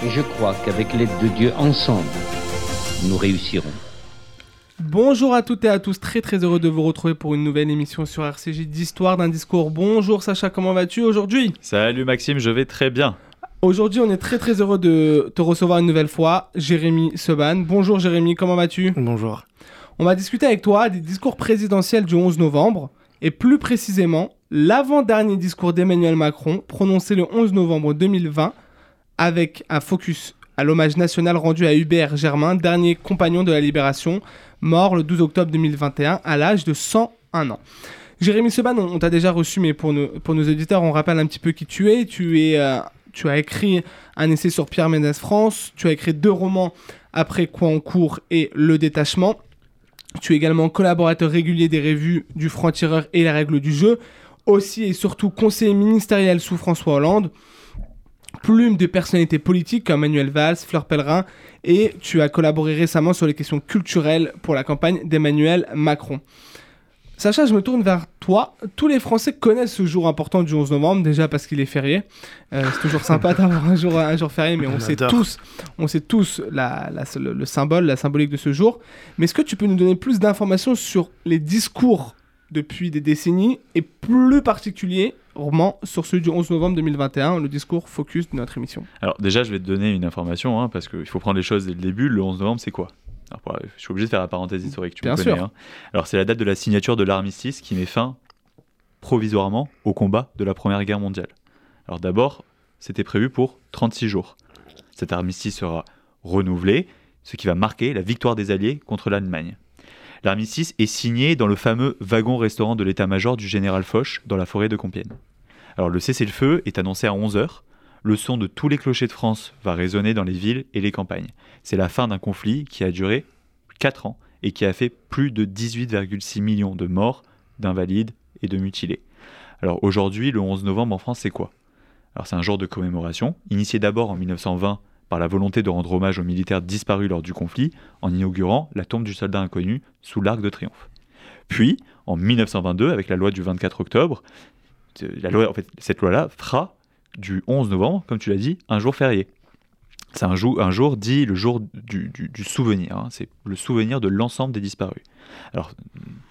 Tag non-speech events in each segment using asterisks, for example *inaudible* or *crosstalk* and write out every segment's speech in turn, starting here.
Et je crois qu'avec l'aide de Dieu, ensemble, nous réussirons. Bonjour à toutes et à tous, très très heureux de vous retrouver pour une nouvelle émission sur RCJ d'Histoire d'un discours. Bonjour Sacha, comment vas-tu aujourd'hui? Salut Maxime, je vais très bien. Aujourd'hui, on est très très heureux de te recevoir une nouvelle fois, Jérémy Seban. Bonjour Jérémy, comment vas-tu? Bonjour. On va discuter avec toi des discours présidentiels du 11 novembre, et plus précisément, l'avant-dernier discours d'Emmanuel Macron, prononcé le 11 novembre 2020, avec un focus à l'hommage national rendu à Hubert Germain, dernier compagnon de la Libération, mort le 12 octobre 2021 à l'âge de 101 ans. Jérémy Seban, on, t'a déjà reçu, mais pour nos, auditeurs, on rappelle un petit peu qui tu es. Euh, tu as écrit un essai sur Pierre Ménès France, tu as écrit deux romans après quoi en cours et Le Détachement. Tu es également collaborateur régulier des revues du Franc-Tireur et les règles du jeu. Aussi et surtout conseiller ministériel sous François Hollande plume de personnalités politiques comme Manuel Valls, Fleur Pellerin, et tu as collaboré récemment sur les questions culturelles pour la campagne d'Emmanuel Macron. Sacha, je me tourne vers toi. Tous les Français connaissent ce jour important du 11 novembre, déjà parce qu'il est férié. Euh, c'est toujours *laughs* sympa d'avoir un jour, un jour férié, mais on, On sait tous, on sait tous la, la- le, le symbole, la symbolique de ce jour. Mais est-ce que tu peux nous donner plus d'informations sur les discours depuis des décennies, et plus sur ceux du 11 novembre 2021, le discours focus de notre émission Alors déjà, je vais te donner une information, hein, parce qu'il faut prendre les choses dès le début. Le 11 novembre, c'est quoi? Alors, pour- Je suis obligé de faire la parenthèse historique, tu Bien me connais. sûr. hein. Alors c'est la date de la signature de l'armistice qui met fin provisoirement au combat de la Première Guerre mondiale. Alors d'abord, c'était prévu pour 36 jours. Cet armistice sera renouvelé, ce qui va marquer la victoire des Alliés contre l'Allemagne. L'armistice est signé dans le fameux wagon-restaurant de l'état-major du général Foch dans la forêt de Compiègne. Alors le cessez-le-feu est annoncé à 11h. Le son de tous les clochers de France va résonner dans les villes et les campagnes. C'est la fin d'un conflit qui a duré 4 ans et qui a fait plus de 18,6 millions de morts, d'invalides et de mutilés. Alors aujourd'hui, le 11 novembre en France, c'est quoi? Alors c'est un jour de commémoration, initié d'abord en 1920 par la volonté de rendre hommage aux militaires disparus lors du conflit, en inaugurant la tombe du soldat inconnu sous l'Arc de Triomphe. Puis, en 1922, avec la loi du 24 octobre, la loi, cette loi-là fera du 11 novembre, comme tu l'as dit, un jour férié. C'est un, jour- un jour dit le jour du souvenir. hein. C'est le souvenir de l'ensemble des disparus. Alors,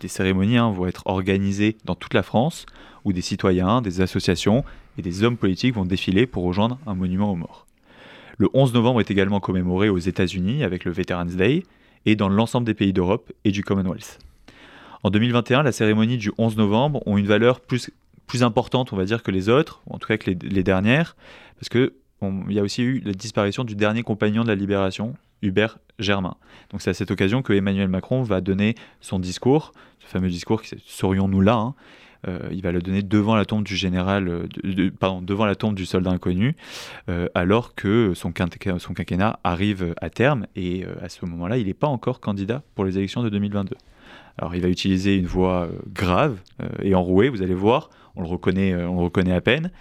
des cérémonies hein, vont être organisées dans toute la France, où des citoyens, des associations et des hommes politiques vont défiler pour rejoindre un monument aux morts. Le 11 novembre est également commémoré aux États-Unis avec le Veterans Day et dans l'ensemble des pays d'Europe et du Commonwealth. En 2021, la cérémonie du 11 novembre ont une valeur plus, plus importante, on va dire, que les autres, en tout cas que les, dernières, parce que on- il y a aussi eu la disparition du dernier compagnon de la libération, Hubert Germain. Donc c'est à cette occasion que Emmanuel Macron va donner son discours, ce fameux discours qui Serions-nous là hein. Euh, Il va le donner devant la tombe du général, euh, pardon, devant la tombe du soldat inconnu, euh, alors que son, quinquennat- arrive à terme et à ce moment-là, il n'est pas encore candidat pour les élections de 2022. Alors il va utiliser une voix grave et enrouée, vous allez voir, on le reconnaît, on le reconnaît à peine.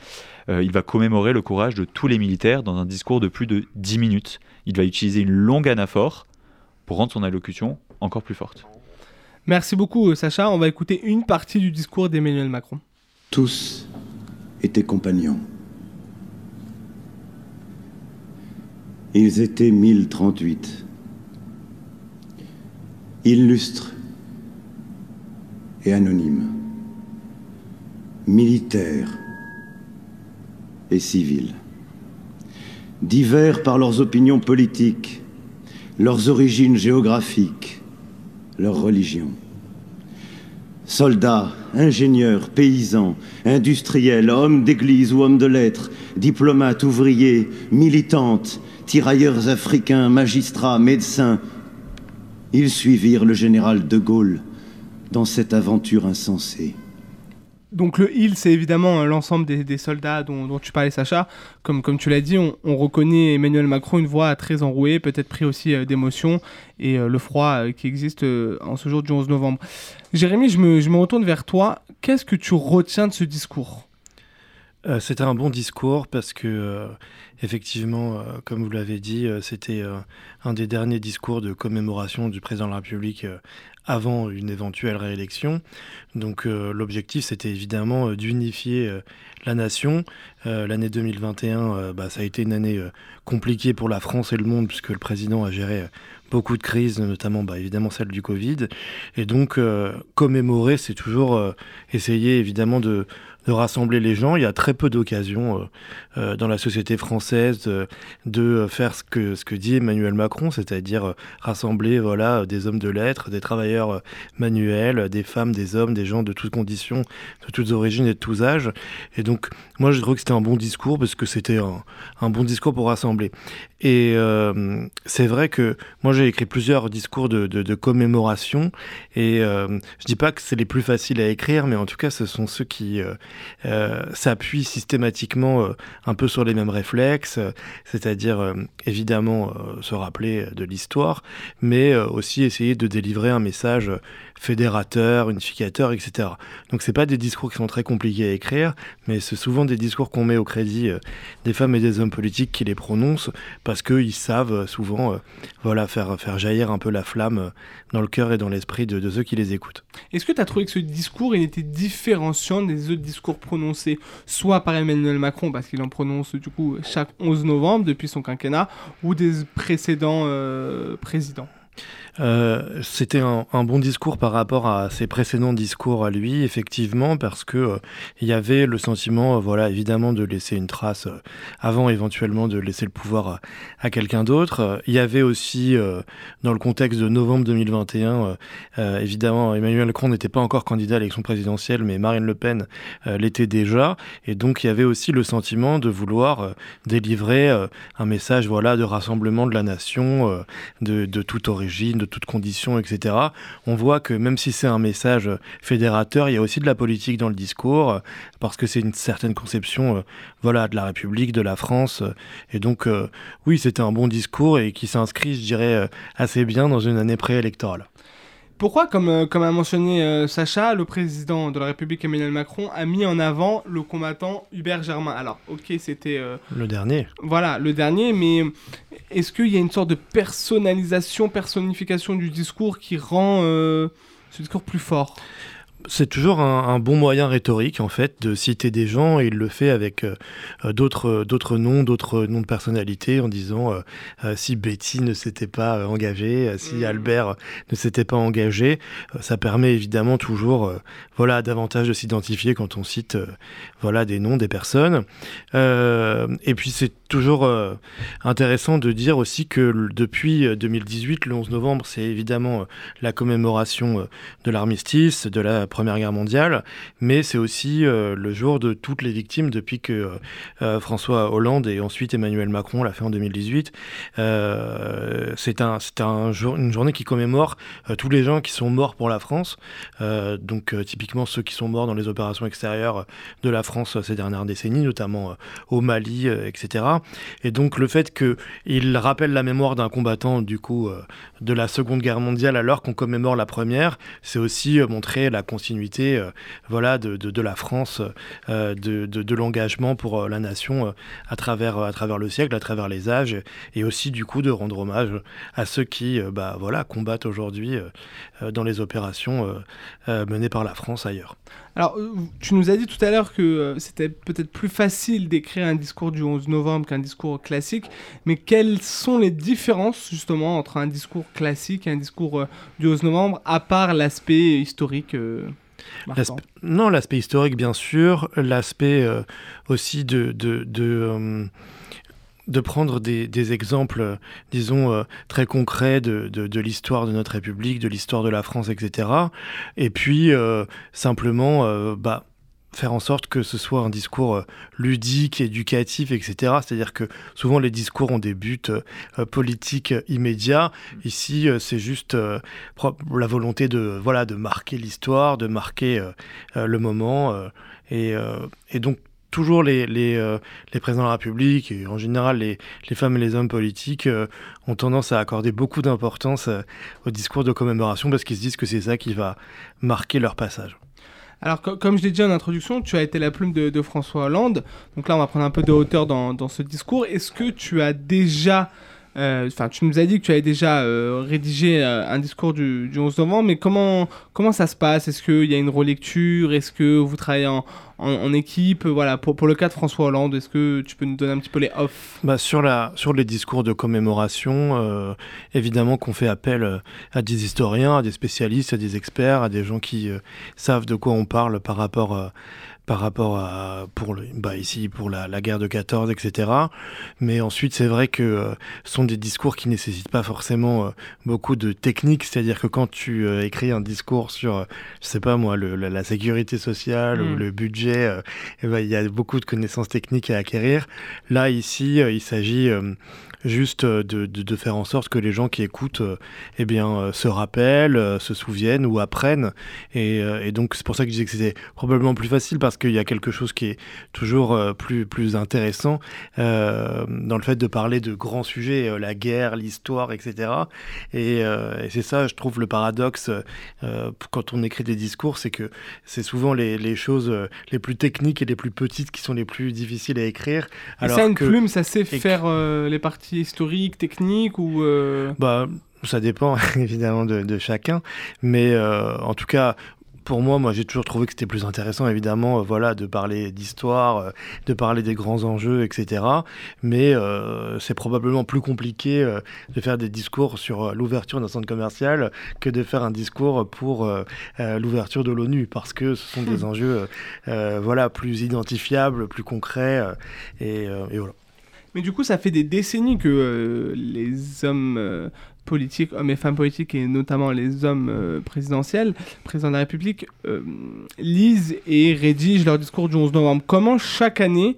Il va commémorer le courage de tous les militaires dans un discours de plus de 10 minutes. Il va utiliser une longue anaphore pour rendre son allocution encore plus forte. Merci beaucoup, euh, Sacha. On va écouter une partie du discours d'Emmanuel Macron. Tous étaient compagnons. Ils étaient 1038. Illustres et anonymes. Militaires et civils. Divers par leurs opinions politiques, leurs origines géographiques, leur religion. Soldats, ingénieurs, paysans, industriels, hommes d'église ou hommes de lettres, diplomates, ouvriers, militantes, tirailleurs africains, magistrats, médecins, ils suivirent le général de Gaulle dans cette aventure insensée. Donc le il, c'est évidemment euh, l'ensemble des, soldats dont, tu parlais, Sacha. Comme, tu l'as dit, on, on reconnaît Emmanuel Macron une voix très enrouée, peut-être pris aussi euh, d'émotion et euh, le froid qui existe en ce jour du 11 novembre. Jérémy, je me, je me retourne vers toi. Qu'est-ce que tu retiens de ce discours? Euh, C'était un bon discours parce que, euh, effectivement, euh, comme vous l'avez dit, c'était un des derniers discours de commémoration du président de la République avant une éventuelle réélection. Donc l'objectif, c'était évidemment d'unifier la nation. L'année 2021, euh, bah, ça a été une année compliquée pour la France et le monde puisque le président a géré beaucoup de crises, notamment bah, évidemment celle du Covid. Et donc commémorer, c'est toujours essayer évidemment de, de rassembler les gens. Il y a très peu d'occasions euh, euh, dans la société française de, de faire ce que, ce que dit Emmanuel Macron, c'est-à-dire euh, rassembler voilà, des hommes de lettres, des travailleurs euh, manuels, des femmes, des hommes, des gens de toutes conditions, de toutes origines et de tous âges. Et donc, moi, je trouve que c'était un bon discours parce que c'était un, bon discours pour rassembler. Et euh, c'est vrai que moi, j'ai écrit plusieurs discours de, commémoration et euh, je dis pas que c'est les plus faciles à écrire, mais en tout cas, ce sont ceux qui euh, euh, s'appuient systématiquement euh, un peu sur les mêmes réflexes, euh, c'est-à-dire euh, évidemment euh, se rappeler de l'histoire, mais euh, aussi essayer de délivrer un message fédérateur, unificateur, etc. Donc c'est pas des discours qui sont très compliqués à écrire, mais c'est souvent des discours qu'on met au crédit euh, des femmes et des hommes politiques qui les prononcent parce qu'ils savent euh, souvent euh, voilà, faire, faire jaillir un peu la flamme euh, dans le cœur et dans l'esprit de, de ceux qui les écoutent. Est-ce que tu as trouvé que ce discours il était différenciant des autres discours prononcés soit par Emmanuel Macron, parce qu'il en prononce du coup chaque 11 novembre depuis son quinquennat, ou des précédents euh, présidents Euh, C'était un, bon discours par rapport à ses précédents discours à lui, effectivement, parce que euh, il y avait le sentiment, euh, voilà, évidemment, de laisser une trace avant éventuellement de laisser le pouvoir à, quelqu'un d'autre. Il y avait aussi, dans le contexte de novembre 2021, euh, euh, évidemment, Emmanuel Macron n'était pas encore candidat à l'élection présidentielle, mais Marine Le Pen l'était déjà, et donc il y avait aussi le sentiment de vouloir délivrer un message, voilà, de rassemblement de la nation, de, de toute origine, toutes conditions, etc. On voit que même si c'est un message fédérateur, il y a aussi de la politique dans le discours, euh, parce que c'est une certaine conception euh, voilà, de la République, de la France. euh, et donc, euh, oui, c'était un bon discours et qui s'inscrit, je dirais, assez bien dans une année préélectorale. Pourquoi, comme, comme a mentionné Sacha, le président de la République Emmanuel Macron a mis en avant le combattant Hubert Germain? Alors, ok, c'était euh, Le dernier. voilà le dernier, mais est-ce qu'il y a une sorte de personnalisation, personnification du discours qui rend euh, ce discours plus fort? C'est toujours un, un bon moyen rhétorique, en fait, de citer des gens, et il le fait avec euh, euh, d'autres d'autres noms, d'autres noms de personnalités, en disant euh, euh, si Betty ne s'était pas engagée, si Mm. Albert ne s'était pas engagé, ça permet évidemment toujours voilà, davantage de s'identifier quand on cite voilà, des noms, des personnes. Et puis c'est toujours euh, intéressant de dire aussi que depuis euh, 2018, le 11 novembre, c'est évidemment euh, la commémoration euh, de l'armistice, de la Première Guerre mondiale, mais c'est aussi euh, le jour de toutes les victimes depuis que euh, euh, François Hollande et ensuite Emmanuel Macron l'a fait en 2018. Euh, c'est un, un jour, une journée qui commémore euh, tous les gens qui sont morts pour la France, euh, donc euh, typiquement ceux qui sont morts dans les opérations extérieures euh, de la France euh, ces dernières décennies, notamment euh, au Mali, euh, etc. Et donc le fait qu'il rappelle la mémoire d'un combattant du coup euh, de la Seconde Guerre mondiale alors qu'on commémore la Première, c'est aussi euh, montrer la continuité euh, voilà, de, la France, de, de, l'engagement pour la nation à, travers, à travers le siècle, à travers les âges, et aussi du coup de rendre hommage à ceux qui bah, voilà, combattent aujourd'hui dans les opérations menées par la France ailleurs. Alors, euh, tu nous as dit tout à l'heure que euh, c'était peut-être plus facile d'écrire un discours du 11 novembre qu'un discours classique, mais quelles sont les différences justement entre un discours classique et un discours euh, du 11 novembre, à part l'aspect historique Non, l'aspect historique, bien sûr. L'aspect aussi de, de, de prendre des, des exemples, euh, disons, euh, très concrets de, de, de l'histoire de notre République, de l'histoire de la France, etc. Et puis, euh, simplement, euh, bah, faire en sorte que ce soit un discours ludique, éducatif, etc. C'est-à-dire que souvent les discours ont des buts politiques immédiats. Ici, c'est juste la volonté de, voilà, de marquer l'histoire, de marquer le moment. Et, et, donc, toujours euh, les, présidents de la République et en général les, femmes et les hommes politiques euh, ont tendance à accorder beaucoup d'importance euh, au discours de commémoration parce qu'ils se disent que c'est ça qui va marquer leur passage. Alors, comme je l'ai dit en introduction, tu as été la plume de, François Hollande. Donc là, on va prendre un peu de hauteur dans, dans ce discours. Est-ce que tu as déjà enfin, tu nous as dit que tu avais déjà euh, rédigé euh, un discours du, 11 novembre, mais comment, comment ça se passe? Est-ce qu'il y a une relecture? Est-ce que vous travaillez en, en, équipe? Voilà, pour, pour, le cas de François Hollande, est-ce que tu peux nous donner un petit peu les off? Bah, sur, la, sur les discours de commémoration, évidemment qu'on fait appel à des historiens, à des spécialistes, à des experts, à des gens qui savent de quoi on parle par rapport à par rapport à pour le, bah ici pour la, la, guerre de 14 etc mais ensuite c'est vrai que euh, ce sont des discours qui nécessitent pas forcément euh, beaucoup de technique c'est à dire que quand tu euh, écris un discours sur je sais pas moi le, la, sécurité sociale ou mm. le budget eh ben, il y a beaucoup de connaissances techniques à acquérir là ici il s'agit juste de, de, faire en sorte que les gens qui écoutent euh, eh bien, euh, se rappellent, se souviennent ou apprennent. Et, et donc c'est pour ça que je disais que c'était probablement plus facile parce qu'il y a quelque chose qui est toujours plus, plus intéressant dans le fait de parler de grands sujets, la guerre, l'histoire, etc. Et, et c'est ça, je trouve, le paradoxe quand on écrit des discours, c'est que c'est souvent les, les, choses les plus techniques et les plus petites qui sont les plus difficiles à écrire. Alors ça, une plume, ça sait faire les parties historique, technique ou euh, Bah, ça dépend *laughs* évidemment de, chacun, mais euh, en tout cas, pour moi, moi j'ai toujours trouvé que c'était plus intéressant, évidemment, euh, voilà, de parler d'histoire, de parler des grands enjeux, etc. Mais c'est probablement plus compliqué de faire des discours sur l'ouverture d'un centre commercial que de faire un discours pour l'ouverture de l'ONU, parce que ce sont des enjeux, voilà, plus identifiables, plus concrets, et, et voilà. Mais du coup, ça fait des décennies que euh, les hommes euh, politiques, hommes et femmes politiques, et notamment les hommes euh, présidentiels, présidents de la République, lisent et rédigent leur discours du 11 novembre. Comment chaque année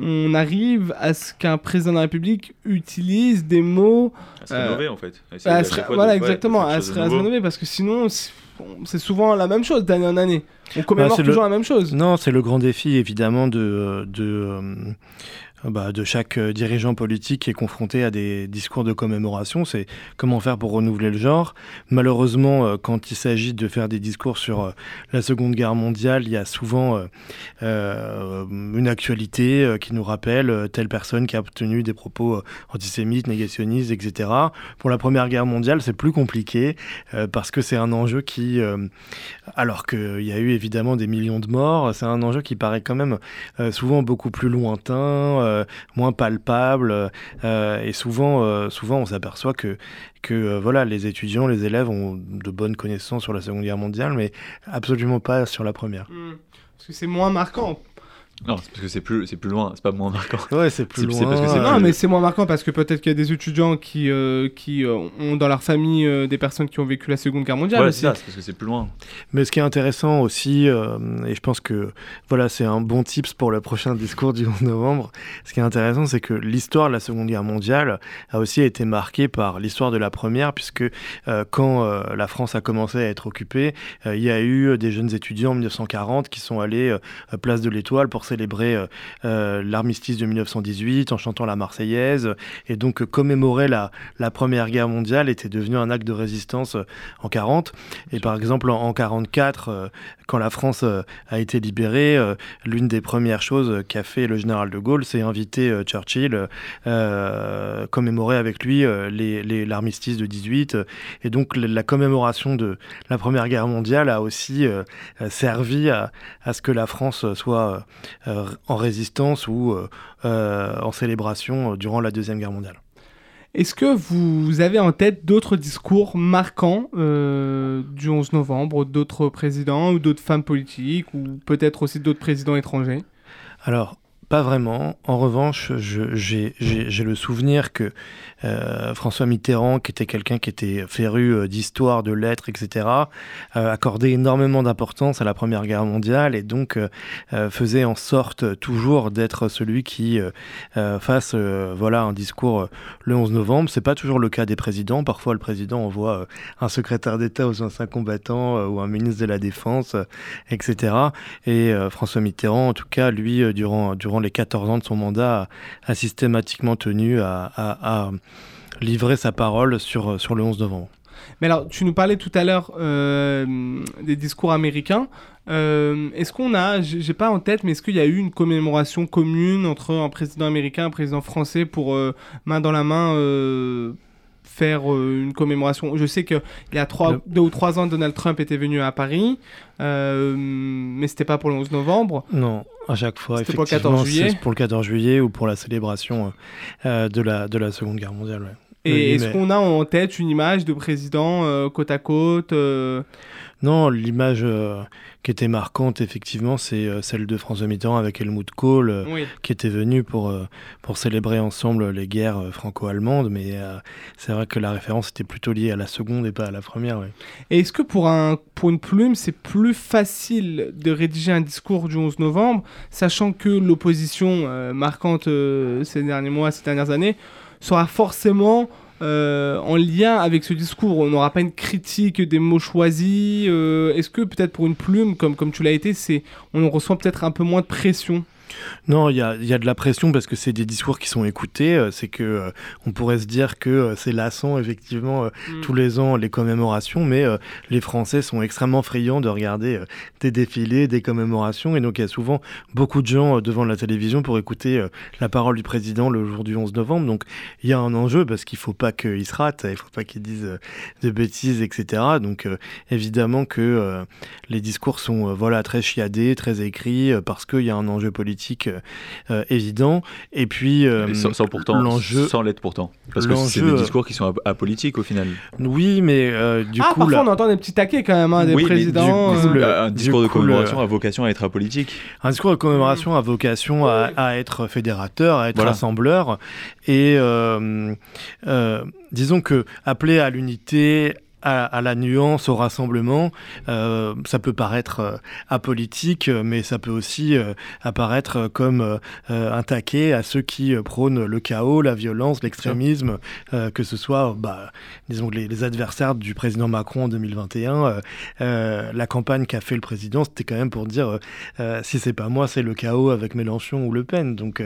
on arrive à ce qu'un président de la République utilise des mots... À se rénover en fait. voilà, exactement, à se, rénover, parce que sinon c'est souvent la même chose d'année en année. On commémore toujours la même chose. Non, c'est le grand défi évidemment de, de, bah, de chaque euh, dirigeant politique qui est confronté à des discours de commémoration, c'est comment faire pour renouveler le genre. Malheureusement, euh, quand il s'agit de faire des discours sur euh, la Seconde Guerre mondiale, il y a souvent une actualité qui nous rappelle telle personne qui a obtenu des propos antisémites, négationnistes, etc. Pour la Première Guerre mondiale, c'est plus compliqué parce que c'est un enjeu qui, alors qu'il y a eu évidemment des millions de morts, c'est un enjeu qui paraît quand même souvent beaucoup plus lointain euh, moins palpable. Euh, et souvent, euh, on s'aperçoit que, que voilà, les étudiants, les élèves ont de bonnes connaissances sur la Seconde Guerre mondiale, mais absolument pas sur la Première. Hmm. Parce que c'est moins marquant. Non, c'est parce que c'est plus, c'est plus loin, c'est pas moins marquant. Ouais, c'est plus loin. Parce que non, mais c'est moins marquant parce que peut-être qu'il y a des étudiants qui, euh, qui euh, ont dans leur famille euh, des personnes qui ont vécu la Seconde Guerre mondiale. Ouais, c'est ça, parce que c'est plus loin. Mais ce qui est intéressant aussi, et je pense que voilà, c'est un bon tips pour le prochain discours du 11 novembre. Ce qui est intéressant, c'est que l'histoire de la Seconde Guerre mondiale a aussi été marquée par l'histoire de la Première, puisque quand la France a commencé à être occupée, il y a eu des jeunes étudiants en 1940 qui sont allés à Place de l'Étoile pour célébrer euh, euh, l'armistice de 1918 en chantant la Marseillaise. Et donc commémorer la, Première Guerre mondiale était devenu un acte de résistance euh, en 40. Et par exemple en, 44, quand la France a été libérée, l'une des premières choses qu'a fait le général de Gaulle, c'est inviter Churchill, commémorer avec lui l'armistice de 18. Et donc la commémoration de la Première Guerre mondiale a aussi servi à, ce que la France soit euh, en résistance ou euh, euh, en célébration durant la Deuxième Guerre mondiale. Est-ce que vous avez en tête d'autres discours marquants du 11 novembre, d'autres présidents ou d'autres femmes politiques, ou peut-être aussi d'autres présidents étrangers? Alors, pas vraiment. En revanche, j'ai le souvenir que euh, François Mitterrand, qui était quelqu'un qui était féru euh, d'histoire, de lettres, etc., euh, accordait énormément d'importance à la Première Guerre mondiale et donc faisait en sorte toujours d'être celui qui fasse voilà, un discours le 11 novembre. C'est pas toujours le cas des présidents. Parfois, le président envoie un secrétaire d'État aux anciens combattants ou un ministre de la Défense, etc. Et François Mitterrand, en tout cas, lui, durant, durant les 14 ans de son mandat, a, systématiquement tenu à livrer sa parole sur, sur le 11 novembre. Mais alors, tu nous parlais tout à l'heure euh, des discours américains. Euh, est-ce qu'on a, j'ai pas en tête, mais est-ce qu'il y a eu une commémoration commune entre un président américain et un président français pour euh, main dans la main euh, faire euh, une commémoration Je sais qu'il y a trois, Le- deux ou trois ans, Donald Trump était venu à Paris, euh, mais c'était pas pour le 11 novembre. Non, à chaque fois, pour le effectivement, 14 juillet c'est pour le 14 juillet ou pour la célébration euh, de, la, de la Seconde Guerre mondiale. ouais. Et est-ce qu'on a en tête une image de président euh, côte à côte euh, Non, l'image euh, qui était marquante, effectivement, c'est celle de François Mitterrand avec Helmut Kohl, Oui. qui était venu pour, pour célébrer ensemble les guerres franco-allemandes. Mais c'est vrai que la référence était plutôt liée à la seconde et pas à la première. ouais. Et est-ce que pour, un, pour une plume, c'est plus facile de rédiger un discours du 11 novembre, sachant que l'opposition marquante ces derniers mois, ces dernières années, sera forcément euh, en lien avec ce discours. On n'aura pas une critique des mots choisis euh, Est-ce que peut-être pour une plume, comme, comme tu l'as été, on ressent peut-être un peu moins de pression? Non, il y a, il y a de la pression parce que c'est des discours qui sont écoutés. euh, C'est que euh, on pourrait se dire que euh, c'est lassant effectivement euh, Mm. tous les ans les commémorations, mais les Français sont extrêmement friands de regarder des défilés, des commémorations, et donc il y a souvent beaucoup de gens devant la télévision pour écouter la parole du président le jour du 11 novembre. Donc il y a un enjeu parce qu'il faut pas qu'il se rate, il faut pas qu'il dise euh, de bêtises, etc. Donc évidemment que les discours sont voilà très chiadés, très écrits parce qu'il y a un enjeu politique euh, euh, évident. Et puis euh, sans, sans pourtant, l'enjeu, sans l'être pourtant. Parce que c'est des discours qui sont ap- apolitiques au final. oui, mais euh, du ah, coup parfois là- on entend des petits taquets quand même, hein, des Oui, mais présidents. du euh, le- un du discours de coup, le- commémoration a vocation à être apolitique. Un discours de commémoration a vocation à, à être fédérateur, à être Voilà. rassembleur. Et euh, euh, disons que appeler à l'unité, à, à la nuance, au rassemblement, euh, ça peut paraître euh, apolitique, euh, mais ça peut aussi apparaître comme un taquet à ceux qui prônent le chaos, la violence, l'extrémisme, que ce soit, bah, disons, les, les adversaires du président Macron en 2021. euh, euh, la campagne qu'a fait le président, c'était quand même pour dire si c'est pas moi, c'est le chaos avec Mélenchon ou Le Pen. Donc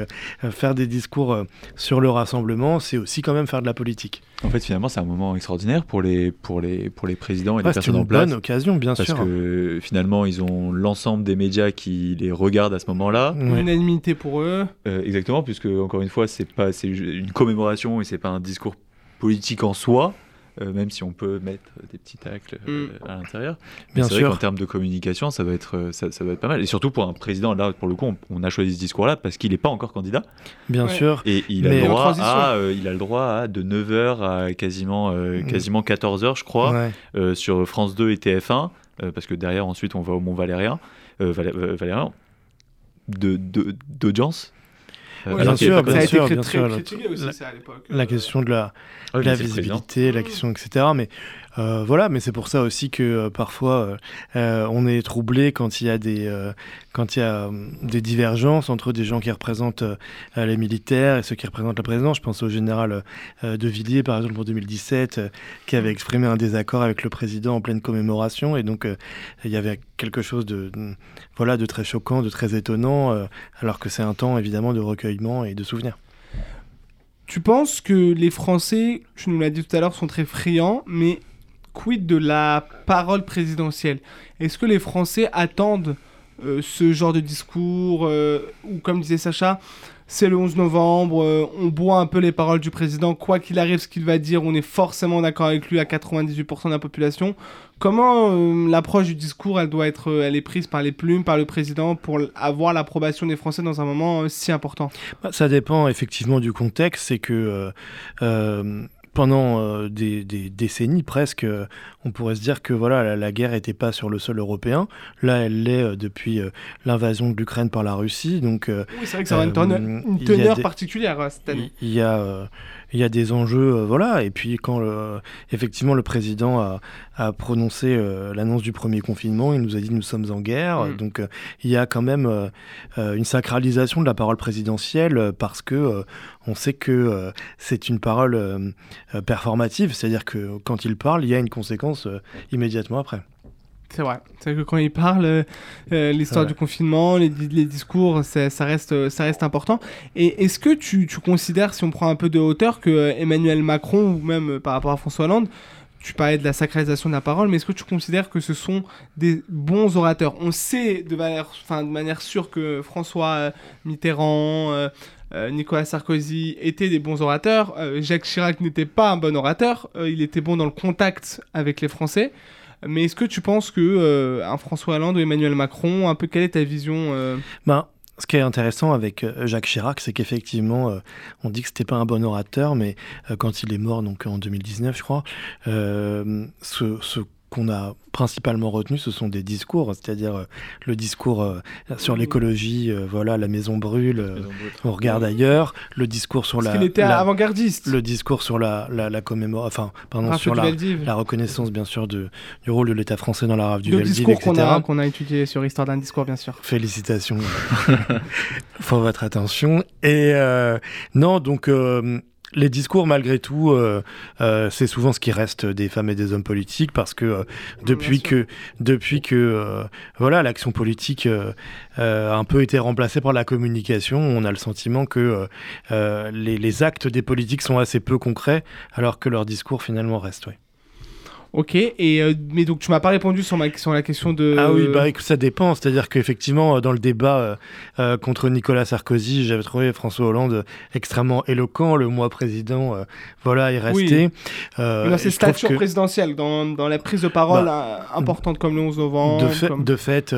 faire des discours sur le rassemblement, c'est aussi quand même faire de la politique. En fait, finalement, c'est un moment extraordinaire pour les, pour les, pour les présidents et les Ouais, c'est personnes une en place. bonne occasion, bien Parce sûr. que finalement, ils ont l'ensemble des médias qui les regardent à ce moment-là. Ouais. Unanimité pour eux. Euh, exactement, puisque encore une fois, c'est pas c'est une commémoration et c'est pas un discours politique en soi. Euh, même si on peut mettre des petits tacles euh, à l'intérieur. Bien sûr. qu'en termes de communication, ça va, être, euh, ça, ça va être pas mal. Et surtout pour un président, là, pour le coup, on, on a choisi ce discours-là parce qu'il n'est pas encore candidat. Bien Ouais. sûr. Et il a, Mais- le En droit à, euh, il a le droit à de 9h à quasiment, euh, Mm. quasiment 14h, je crois, Ouais. euh, sur France 2 et TF1, euh, parce que derrière, ensuite, on va au Mont Valérien, Valé- Valérien, d'audience. Euh, bien sûr, bien sûr, bien sûr, la- Euh, question de la, Ah oui, la visibilité, la question, etc. Mais euh, voilà, mais c'est pour ça aussi que euh, parfois euh, on est troublé quand il y a des quand il y a euh, des divergences entre des gens qui représentent les militaires et ceux qui représentent le président. Je pense au général de Villiers, par exemple, en 2017, euh, qui avait exprimé un désaccord avec le président en pleine commémoration, et donc il y avait quelque chose de de- voilà de très choquant, de très étonnant, alors que c'est un temps évidemment de recueillement et de souvenirs. Tu penses que les Français, tu nous l'as dit tout à l'heure, sont très friands, mais quid de la parole présidentielle? Est-ce que les Français attendent euh, ce genre de discours euh, Ou comme disait Sacha, c'est le 11 novembre, euh, on boit un peu les paroles du président, quoi qu'il arrive, ce qu'il va dire, on est forcément d'accord avec lui à 98% de la population. Comment l'approche du discours, elle doit être, elle est prise par les plumes, par le président, pour avoir l'approbation des Français dans un moment si important? Bah, Ça dépend effectivement du contexte. C'est que pendant euh, des, des décennies presque, euh, on pourrait se dire que voilà, la, la guerre n'était pas sur le sol européen. Là, elle l'est euh, depuis l'invasion de l'Ukraine par la Russie. Donc, Oui, c'est vrai que ça aura une teneur, une a teneur des- particulière euh, cette année. il y a, il y a des enjeux, voilà. Et puis quand effectivement le président a, a prononcé l'annonce du premier confinement, il nous a dit nous sommes en guerre. Mm. Donc il y a quand même une sacralisation de la parole présidentielle parce que on sait que c'est une parole performative, c'est-à-dire que quand il parle, il y a une conséquence euh, immédiatement après. C'est vrai. C'est vrai que quand il parle, euh, euh, l'histoire Ouais. du confinement, les, di- les discours, ça reste, euh, ça reste important. Et est-ce que tu, tu considères, si on prend un peu de hauteur, que euh, Emmanuel Macron, ou même euh, par rapport à François Hollande, tu parlais de la sacralisation de la parole, mais est-ce que tu considères que ce sont des bons orateurs? On sait de manière, enfin, de manière sûre que François euh, Mitterrand, euh, euh, Nicolas Sarkozy étaient des bons orateurs. Jacques Chirac n'était pas un bon orateur. Il était bon dans le contact avec les Français. Mais est-ce que tu penses que un François Hollande ou Emmanuel Macron, un peu quelle est ta vision Ben, ce qui est intéressant avec euh, Jacques Chirac, c'est qu'effectivement, euh, on dit que c'était pas un bon orateur, mais euh, quand il est mort, donc en 2019, je crois, ce qu'on a principalement retenu, ce sont des discours, c'est-à-dire euh, le discours euh, sur l'écologie, euh, voilà, la maison brûle, on regarde ailleurs, le discours sur Parce la, était avant-gardiste. le discours sur la, la, la commémoration, enfin, pardon, sur la, reconnaissance, bien sûr, de, du rôle de l'État français dans la rave du Le Veldiv, discours qu'on etc. a, qu'on a étudié sur Histoire d'un discours, bien sûr. Félicitations *laughs* pour votre attention. Et non, donc les discours, malgré tout, euh, euh, c'est souvent ce qui reste des femmes et des hommes politiques parce que euh, depuis que depuis que euh, voilà l'action politique euh, euh, a un peu été remplacée par la communication, on a le sentiment que les, les actes des politiques sont assez peu concrets alors que leur discours finalement reste. ouais. Ok, et, euh, mais donc tu m'as pas répondu sur, ma, sur la question de... Ah oui, bah écoute, ça dépend. C'est-à-dire qu'effectivement, euh, dans le débat euh, contre Nicolas Sarkozy, j'avais trouvé François Hollande extrêmement éloquent. Le mois président, euh, voilà, est resté. Mais dans ses statures que- présidentielles, dans, dans la prise de parole euh, importante comme le 11 novembre. de fait, comme- de fait,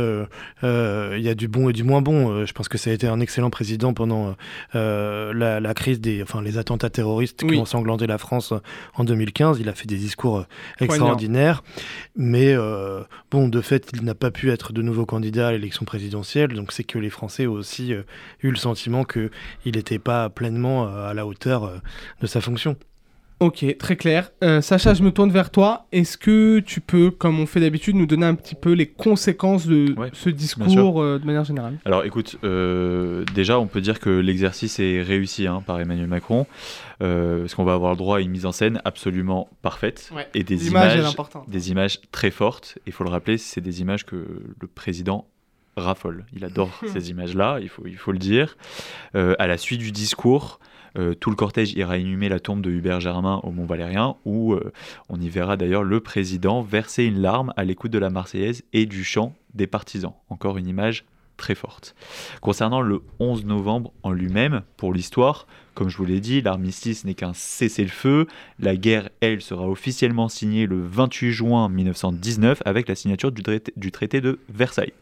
il y a du bon et du moins bon. Je pense que ça a été un excellent président pendant la, la crise des, enfin, les attentats terroristes Oui. qui ont ensanglanté la France en 2015. Il a fait des discours euh, Mais euh, bon, de fait, il n'a pas pu être de nouveau candidat à l'élection présidentielle. Donc, c'est que les Français ont aussi euh, eu le sentiment que il n'était pas pleinement euh, à la hauteur de sa fonction. Ok, très clair. Euh, Sacha, je me tourne vers toi. Est-ce que tu peux, comme on fait d'habitude, nous donner un petit peu les conséquences de Ouais, ce discours euh, de manière générale? Alors écoute, euh, déjà on peut dire que l'exercice est réussi hein, par Emmanuel Macron, parce qu'on va avoir le droit à une mise en scène absolument parfaite Ouais, et des images, des images très fortes. Il faut le rappeler, c'est des images que le président raffole. Il adore *laughs* ces images-là, il faut, il faut le dire. À la suite du discours, tout le cortège ira inhumer la tombe de Hubert Germain au Mont Valérien, où euh, on y verra d'ailleurs le président verser une larme à l'écoute de la Marseillaise et du chant des partisans. Encore une image très forte. Concernant le 11 novembre en lui-même, pour l'histoire, comme je vous l'ai dit, l'armistice n'est qu'un cessez-le-feu. La guerre, elle, sera officiellement signée le 28 juin 1919 avec la signature du traité, du traité de Versailles.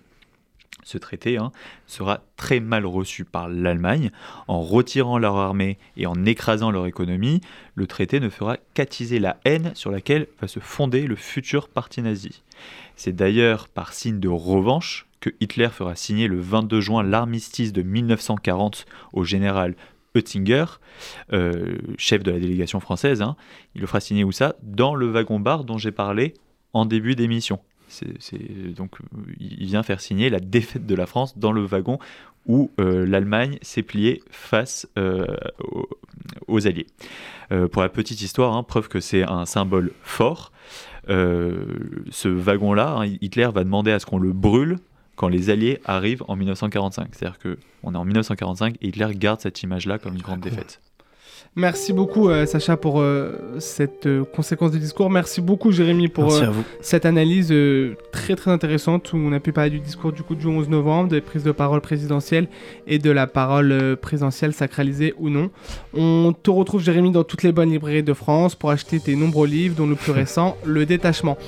Ce traité hein, sera très mal reçu par l'Allemagne. En retirant leur armée et en écrasant leur économie, le traité ne fera qu'attiser la haine sur laquelle va se fonder le futur parti nazi. C'est d'ailleurs par signe de revanche que Hitler fera signer le 22 juin l'armistice de 1940 au général Oettinger, euh, chef de la délégation française. hein. Il le fera signer où ça? Dans le wagon-bar dont j'ai parlé en début d'émission. C'est, donc, il vient faire signer la défaite de la France dans le wagon où euh, l'Allemagne s'est pliée face euh, aux, aux Alliés. Euh, pour la petite histoire, hein, preuve que c'est un symbole fort, ce wagon-là, hein, Hitler va demander à ce qu'on le brûle quand les Alliés arrivent en 1945. C'est-à-dire qu'on est en 1945 et Hitler garde cette image-là comme une grande défaite. Merci beaucoup, euh, Sacha, pour euh, cette euh, conséquence du discours. Merci beaucoup, Jérémy, pour cette analyse très très intéressante où on a pu parler du discours du coup du 11 novembre, des prises de parole présidentielles et de la parole présidentielle sacralisée ou non. On te retrouve Jérémy dans toutes les bonnes librairies de France pour acheter tes nombreux livres dont le plus *laughs* récent, Le Détachement.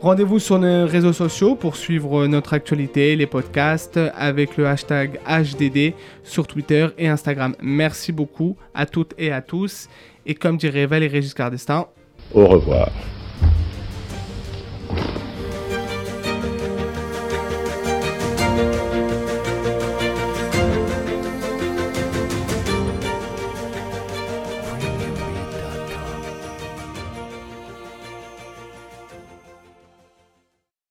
Rendez-vous sur nos réseaux sociaux pour suivre notre actualité, les podcasts avec le hashtag HDD sur Twitter et Instagram. Merci beaucoup à toutes et à tous. Et comme dirait Valérie Giscard d'Estaing, au revoir.